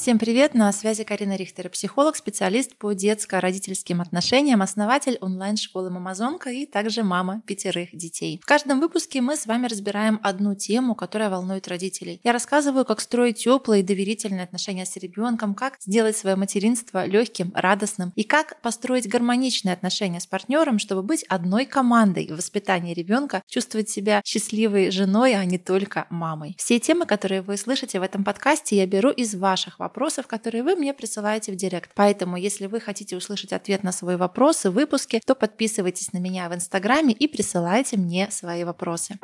Всем привет! На связи Карина Рихтер, психолог, специалист по детско-родительским отношениям, основатель онлайн-школы «Мамазонка» и также мама пятерых детей. В каждом выпуске мы с вами разбираем одну тему, которая волнует родителей. Я рассказываю, как строить теплые и доверительные отношения с ребенком, как сделать свое материнство легким, радостным и как построить гармоничные отношения с партнером, чтобы быть одной командой в воспитании ребенка, чувствовать себя счастливой женой, а не только мамой. Все темы, которые вы слышите в этом подкасте, я беру из ваших вопросов вопросов, которые вы мне присылаете в директ. Поэтому, если вы хотите услышать ответ на свои вопросы в выпуске, то подписывайтесь на меня в Инстаграме и присылайте мне свои вопросы.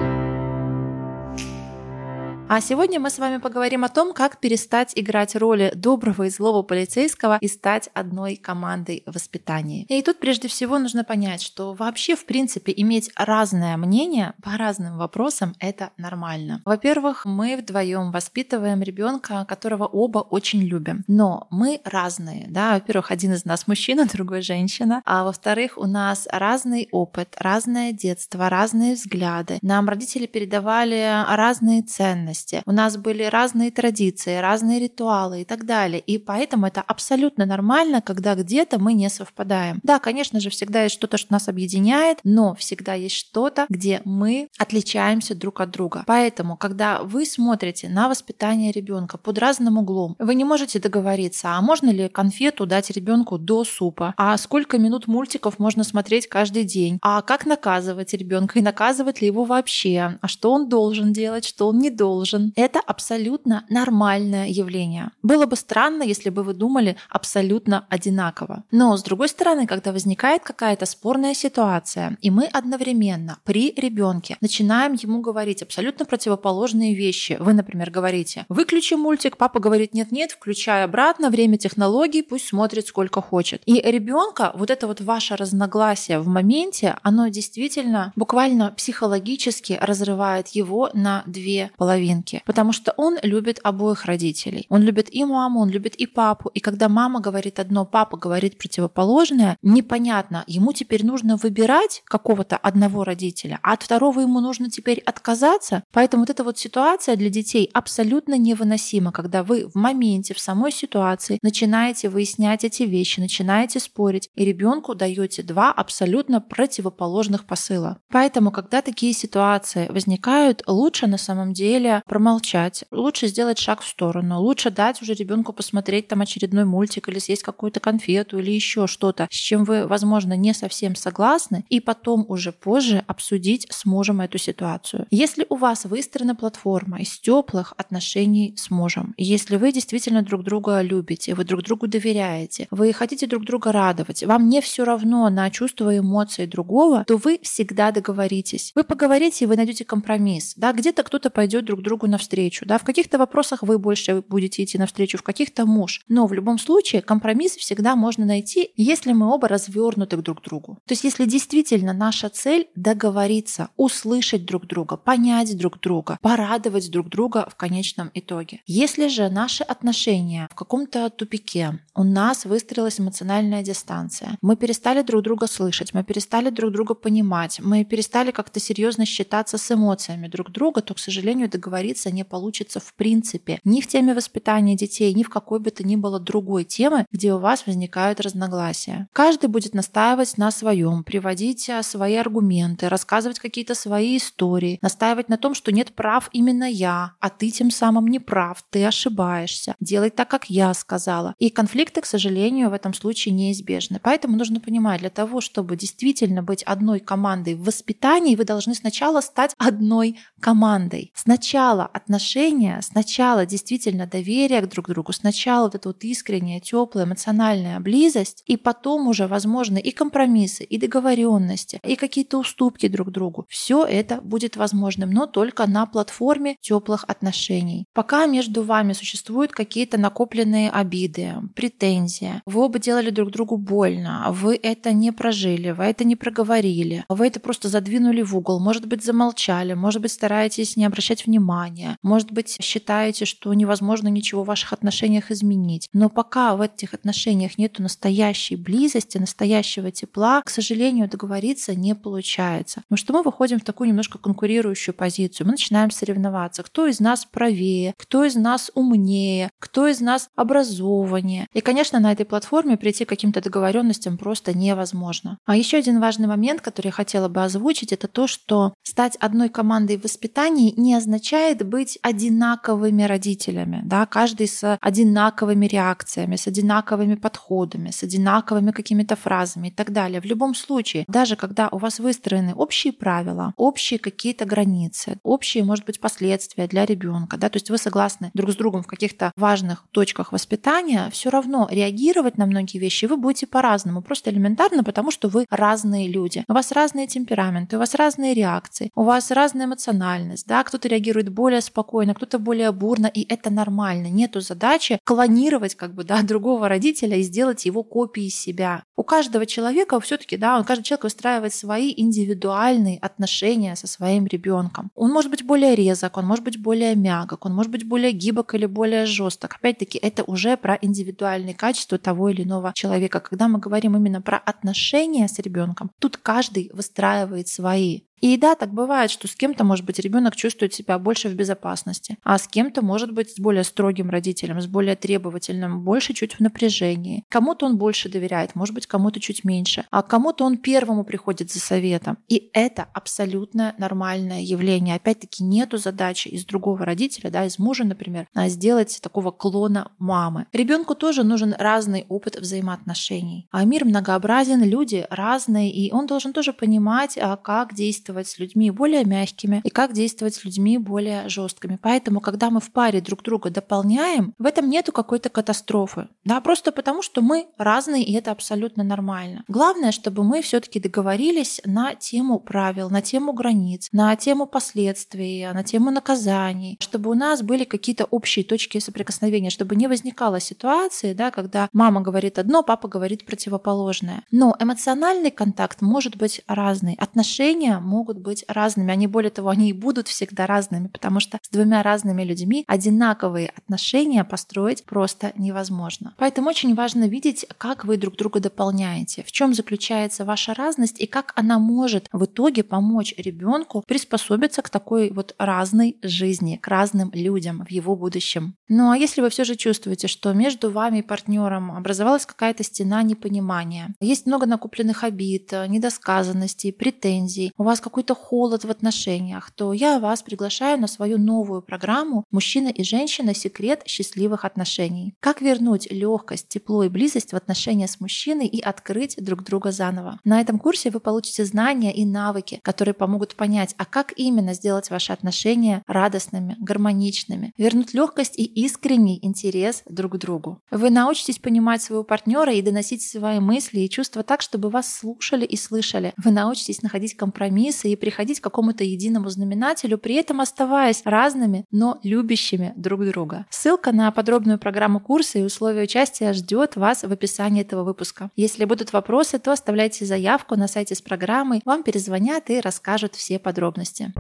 А сегодня мы с вами поговорим о том, как перестать играть роли доброго и злого полицейского и стать одной командой в воспитании. И тут прежде всего нужно понять, что вообще в принципе иметь разное мнение по разным вопросам это нормально. Во-первых, мы вдвоем воспитываем ребенка, которого оба очень любим, но мы разные. Да? Во-первых, один из нас мужчина, другой женщина, а во-вторых, у нас разный опыт, разное детство, разные взгляды. Нам родители передавали разные ценности ценности, у нас были разные традиции, разные ритуалы и так далее. И поэтому это абсолютно нормально, когда где-то мы не совпадаем. Да, конечно же, всегда есть что-то, что нас объединяет, но всегда есть что-то, где мы отличаемся друг от друга. Поэтому, когда вы смотрите на воспитание ребенка под разным углом, вы не можете договориться, а можно ли конфету дать ребенку до супа, а сколько минут мультиков можно смотреть каждый день, а как наказывать ребенка и наказывать ли его вообще, а что он должен делать, что он не должен должен. Это абсолютно нормальное явление. Было бы странно, если бы вы думали абсолютно одинаково. Но с другой стороны, когда возникает какая-то спорная ситуация, и мы одновременно при ребенке начинаем ему говорить абсолютно противоположные вещи. Вы, например, говорите, выключи мультик, папа говорит, нет-нет, включай обратно, время технологий, пусть смотрит сколько хочет. И ребенка вот это вот ваше разногласие в моменте, оно действительно буквально психологически разрывает его на две половины половинки, потому что он любит обоих родителей. Он любит и маму, он любит и папу. И когда мама говорит одно, папа говорит противоположное, непонятно, ему теперь нужно выбирать какого-то одного родителя, а от второго ему нужно теперь отказаться. Поэтому вот эта вот ситуация для детей абсолютно невыносима, когда вы в моменте, в самой ситуации начинаете выяснять эти вещи, начинаете спорить, и ребенку даете два абсолютно противоположных посыла. Поэтому, когда такие ситуации возникают, лучше на самом деле промолчать, лучше сделать шаг в сторону, лучше дать уже ребенку посмотреть там очередной мультик или съесть какую-то конфету или еще что-то, с чем вы, возможно, не совсем согласны, и потом уже позже обсудить с мужем эту ситуацию. Если у вас выстроена платформа из теплых отношений с мужем, если вы действительно друг друга любите, вы друг другу доверяете, вы хотите друг друга радовать, вам не все равно на чувства и эмоции другого, то вы всегда договоритесь. Вы поговорите, и вы найдете компромисс. Да, где-то кто-то пойдет друг другу навстречу. Да? В каких-то вопросах вы больше будете идти навстречу, в каких-то муж. Но в любом случае компромисс всегда можно найти, если мы оба развернуты друг к другу. То есть если действительно наша цель договориться, услышать друг друга, понять друг друга, порадовать друг друга в конечном итоге. Если же наши отношения в каком-то тупике, у нас выстроилась эмоциональная дистанция, мы перестали друг друга слышать, мы перестали друг друга понимать, мы перестали как-то серьезно считаться с эмоциями друг друга, то, к сожалению, договориться договориться не получится в принципе ни в теме воспитания детей, ни в какой бы то ни было другой темы, где у вас возникают разногласия. Каждый будет настаивать на своем, приводить а, свои аргументы, рассказывать какие-то свои истории, настаивать на том, что нет прав именно я, а ты тем самым не прав, ты ошибаешься, делай так, как я сказала. И конфликты, к сожалению, в этом случае неизбежны. Поэтому нужно понимать, для того, чтобы действительно быть одной командой в воспитании, вы должны сначала стать одной командой. Сначала сначала отношения, сначала действительно доверие к друг другу, сначала вот эта вот искренняя, теплая, эмоциональная близость, и потом уже, возможно, и компромиссы, и договоренности, и какие-то уступки друг другу. Все это будет возможным, но только на платформе теплых отношений. Пока между вами существуют какие-то накопленные обиды, претензии, вы оба делали друг другу больно, вы это не прожили, вы это не проговорили, вы это просто задвинули в угол, может быть, замолчали, может быть, стараетесь не обращать внимания, непонимание. Может быть, считаете, что невозможно ничего в ваших отношениях изменить. Но пока в этих отношениях нет настоящей близости, настоящего тепла, к сожалению, договориться не получается. Потому что мы выходим в такую немножко конкурирующую позицию. Мы начинаем соревноваться. Кто из нас правее, кто из нас умнее, кто из нас образованнее. И, конечно, на этой платформе прийти к каким-то договоренностям просто невозможно. А еще один важный момент, который я хотела бы озвучить, это то, что стать одной командой в воспитании не означает быть одинаковыми родителями. Да? Каждый с одинаковыми реакциями, с одинаковыми подходами, с одинаковыми какими-то фразами и так далее. В любом случае, даже когда у вас выстроены общие правила, общие какие-то границы, общие, может быть, последствия для ребенка, да, то есть вы согласны друг с другом в каких-то важных точках воспитания, все равно реагировать на многие вещи вы будете по-разному, просто элементарно, потому что вы разные люди. У вас разные темпераменты, у вас разные реакции, у вас разная эмоциональность, да, кто-то реагирует более спокойно, кто-то более бурно, и это нормально. Нету задачи клонировать как бы, да, другого родителя и сделать его копией себя. У каждого человека все-таки, да, каждый человек выстраивает свои индивидуальные отношения со своим ребенком. Он может быть более резок, он может быть более мягок, он может быть более гибок или более жесток. Опять-таки, это уже про индивидуальные качества того или иного человека. Когда мы говорим именно про отношения с ребенком, тут каждый выстраивает свои. И да, так бывает, что с кем-то, может быть, ребенок чувствует себя больше в безопасности, а с кем-то, может быть, с более строгим родителем, с более требовательным, больше чуть в напряжении. Кому-то он больше доверяет, может быть, кому-то чуть меньше, а кому-то он первому приходит за советом. И это абсолютно нормальное явление. Опять-таки, нету задачи из другого родителя, да, из мужа, например, а сделать такого клона мамы. Ребенку тоже нужен разный опыт взаимоотношений. А мир многообразен, люди разные, и он должен тоже понимать, а как действовать действовать с людьми более мягкими и как действовать с людьми более жесткими. Поэтому, когда мы в паре друг друга дополняем, в этом нету какой-то катастрофы. Да, просто потому, что мы разные, и это абсолютно нормально. Главное, чтобы мы все-таки договорились на тему правил, на тему границ, на тему последствий, на тему наказаний, чтобы у нас были какие-то общие точки соприкосновения, чтобы не возникало ситуации, да, когда мама говорит одно, папа говорит противоположное. Но эмоциональный контакт может быть разный. Отношения могут быть разными. Они, более того, они и будут всегда разными, потому что с двумя разными людьми одинаковые отношения построить просто невозможно. Поэтому очень важно видеть, как вы друг друга дополняете, в чем заключается ваша разность и как она может в итоге помочь ребенку приспособиться к такой вот разной жизни, к разным людям в его будущем. Ну а если вы все же чувствуете, что между вами и партнером образовалась какая-то стена непонимания, есть много накопленных обид, недосказанностей, претензий, у вас какой-то холод в отношениях, то я вас приглашаю на свою новую программу «Мужчина и женщина. Секрет счастливых отношений». Как вернуть легкость, тепло и близость в отношения с мужчиной и открыть друг друга заново. На этом курсе вы получите знания и навыки, которые помогут понять, а как именно сделать ваши отношения радостными, гармоничными, вернуть легкость и искренний интерес друг к другу. Вы научитесь понимать своего партнера и доносить свои мысли и чувства так, чтобы вас слушали и слышали. Вы научитесь находить компромисс компромиссы и приходить к какому-то единому знаменателю, при этом оставаясь разными, но любящими друг друга. Ссылка на подробную программу курса и условия участия ждет вас в описании этого выпуска. Если будут вопросы, то оставляйте заявку на сайте с программой, вам перезвонят и расскажут все подробности.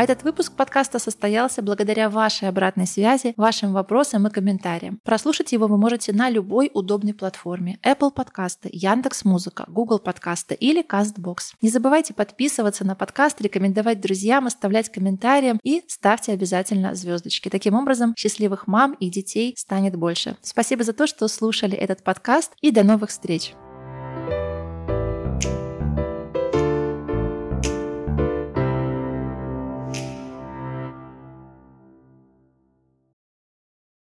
А этот выпуск подкаста состоялся благодаря вашей обратной связи, вашим вопросам и комментариям. Прослушать его вы можете на любой удобной платформе. Apple подкасты, Яндекс Музыка, Google подкасты или CastBox. Не забывайте подписываться на подкаст, рекомендовать друзьям, оставлять комментарии и ставьте обязательно звездочки. Таким образом, счастливых мам и детей станет больше. Спасибо за то, что слушали этот подкаст и до новых встреч!